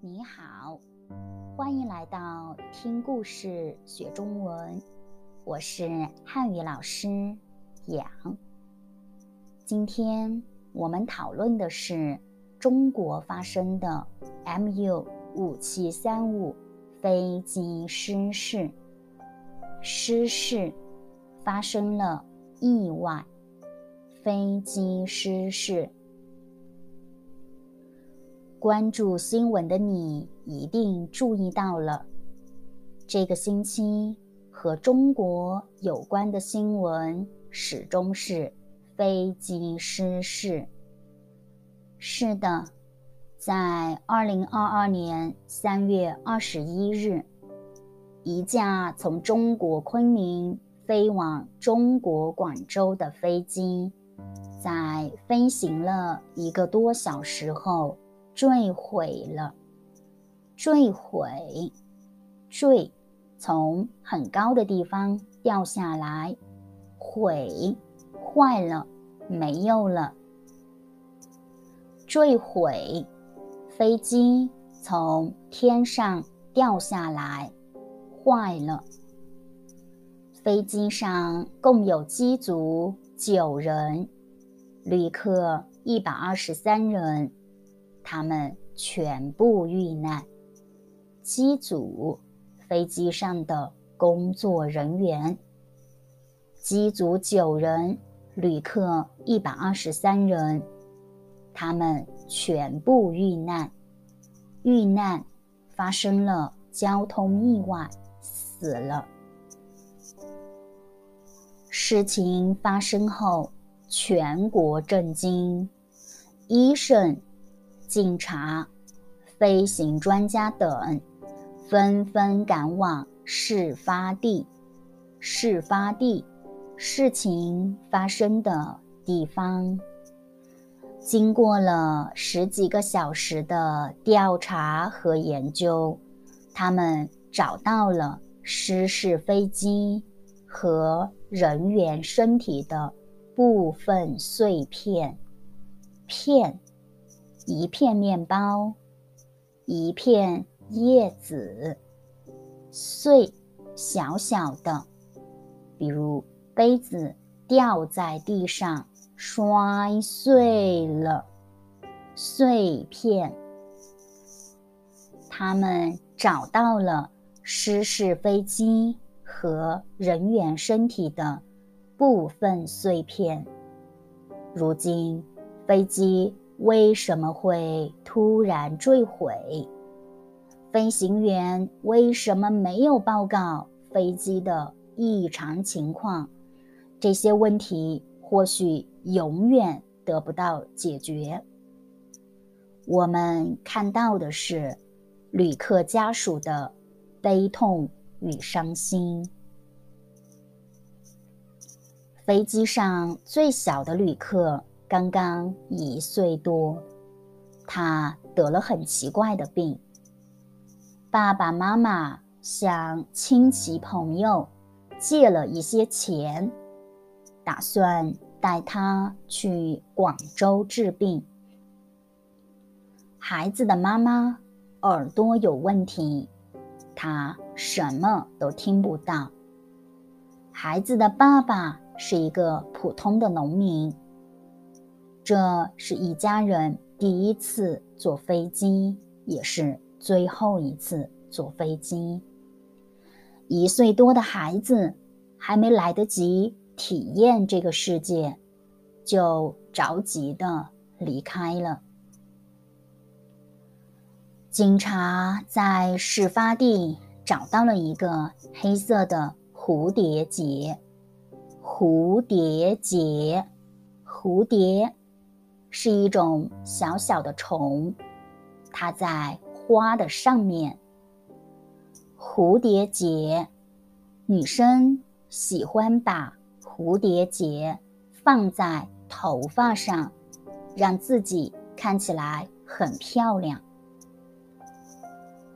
你好，欢迎来到听故事学中文，我是汉语老师杨。今天我们讨论的是中国发生的 MU 五七三五飞机失事，失事发生了意外，飞机失事。关注新闻的你一定注意到了，这个星期和中国有关的新闻始终是飞机失事。是的，在二零二二年三月二十一日，一架从中国昆明飞往中国广州的飞机，在飞行了一个多小时后。坠毁了，坠毁，坠，从很高的地方掉下来，毁，坏了，没有了。坠毁，飞机从天上掉下来，坏了。飞机上共有机组九人，旅客一百二十三人。他们全部遇难。机组，飞机上的工作人员。机组九人，旅客一百二十三人，他们全部遇难。遇难，发生了交通意外，死了。事情发生后，全国震惊，医生。警察、飞行专家等纷纷赶往事发地。事发地，事情发生的地方。经过了十几个小时的调查和研究，他们找到了失事飞机和人员身体的部分碎片片。一片面包，一片叶子，碎，小小的，比如杯子掉在地上摔碎了，碎片。他们找到了失事飞机和人员身体的部分碎片。如今，飞机。为什么会突然坠毁？飞行员为什么没有报告飞机的异常情况？这些问题或许永远得不到解决。我们看到的是旅客家属的悲痛与伤心。飞机上最小的旅客。刚刚一岁多，他得了很奇怪的病。爸爸妈妈向亲戚朋友借了一些钱，打算带他去广州治病。孩子的妈妈耳朵有问题，他什么都听不到。孩子的爸爸是一个普通的农民。这是一家人第一次坐飞机，也是最后一次坐飞机。一岁多的孩子还没来得及体验这个世界，就着急的离开了。警察在事发地找到了一个黑色的蝴蝶结，蝴蝶结，蝴蝶。是一种小小的虫，它在花的上面。蝴蝶结，女生喜欢把蝴蝶结放在头发上，让自己看起来很漂亮。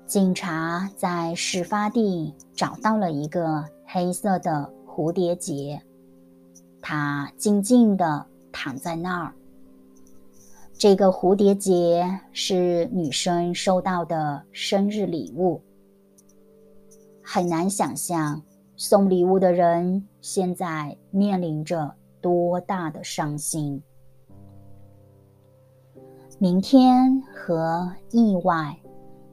警察在事发地找到了一个黑色的蝴蝶结，它静静地躺在那儿。这个蝴蝶结是女生收到的生日礼物。很难想象送礼物的人现在面临着多大的伤心。明天和意外，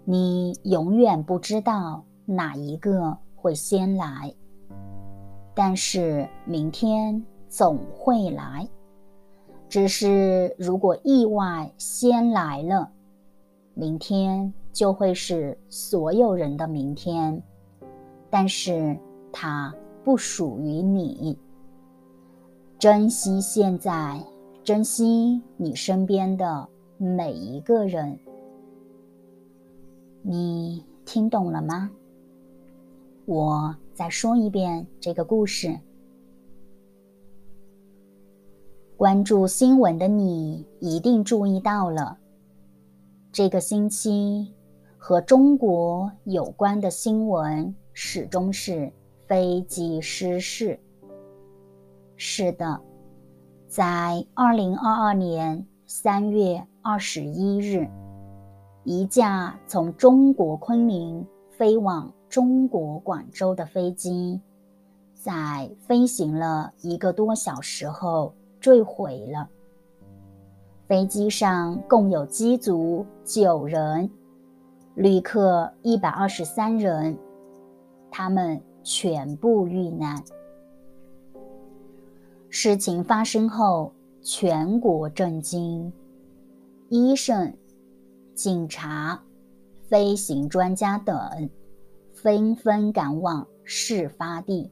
你永远不知道哪一个会先来，但是明天总会来。只是，如果意外先来了，明天就会是所有人的明天，但是它不属于你。珍惜现在，珍惜你身边的每一个人。你听懂了吗？我再说一遍这个故事。关注新闻的你一定注意到了，这个星期和中国有关的新闻始终是飞机失事。是的，在二零二二年三月二十一日，一架从中国昆明飞往中国广州的飞机，在飞行了一个多小时后。坠毁了。飞机上共有机组九人，旅客一百二十三人，他们全部遇难。事情发生后，全国震惊，医生、警察、飞行专家等纷纷赶往事发地。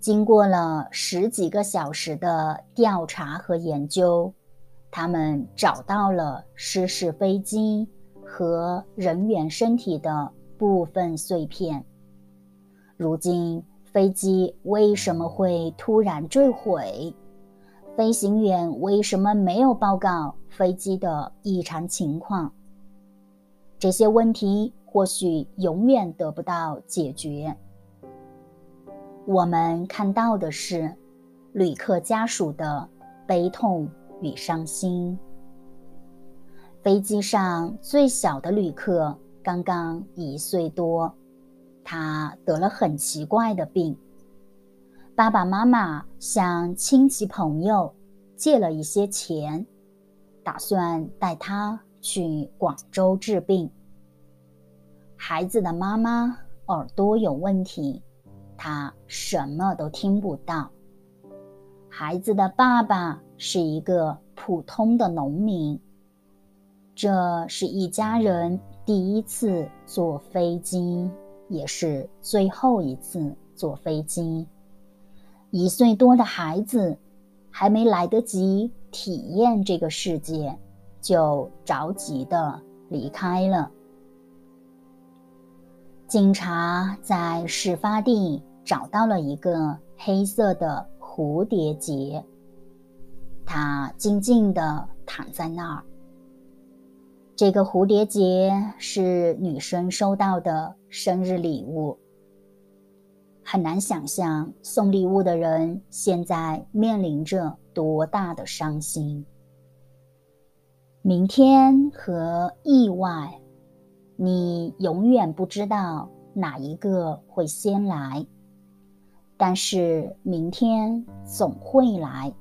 经过了十几个小时的调查和研究，他们找到了失事飞机和人员身体的部分碎片。如今，飞机为什么会突然坠毁？飞行员为什么没有报告飞机的异常情况？这些问题或许永远得不到解决。我们看到的是旅客家属的悲痛与伤心。飞机上最小的旅客刚刚一岁多，他得了很奇怪的病。爸爸妈妈向亲戚朋友借了一些钱，打算带他去广州治病。孩子的妈妈耳朵有问题。他什么都听不到。孩子的爸爸是一个普通的农民。这是一家人第一次坐飞机，也是最后一次坐飞机。一岁多的孩子还没来得及体验这个世界，就着急的离开了。警察在事发地。找到了一个黑色的蝴蝶结，它静静地躺在那儿。这个蝴蝶结是女生收到的生日礼物。很难想象送礼物的人现在面临着多大的伤心。明天和意外，你永远不知道哪一个会先来。但是明天总会来。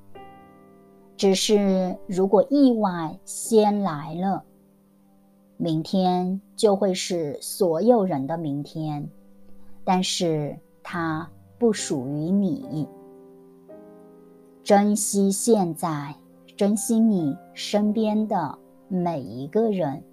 只是如果意外先来了，明天就会是所有人的明天。但是它不属于你。珍惜现在，珍惜你身边的每一个人。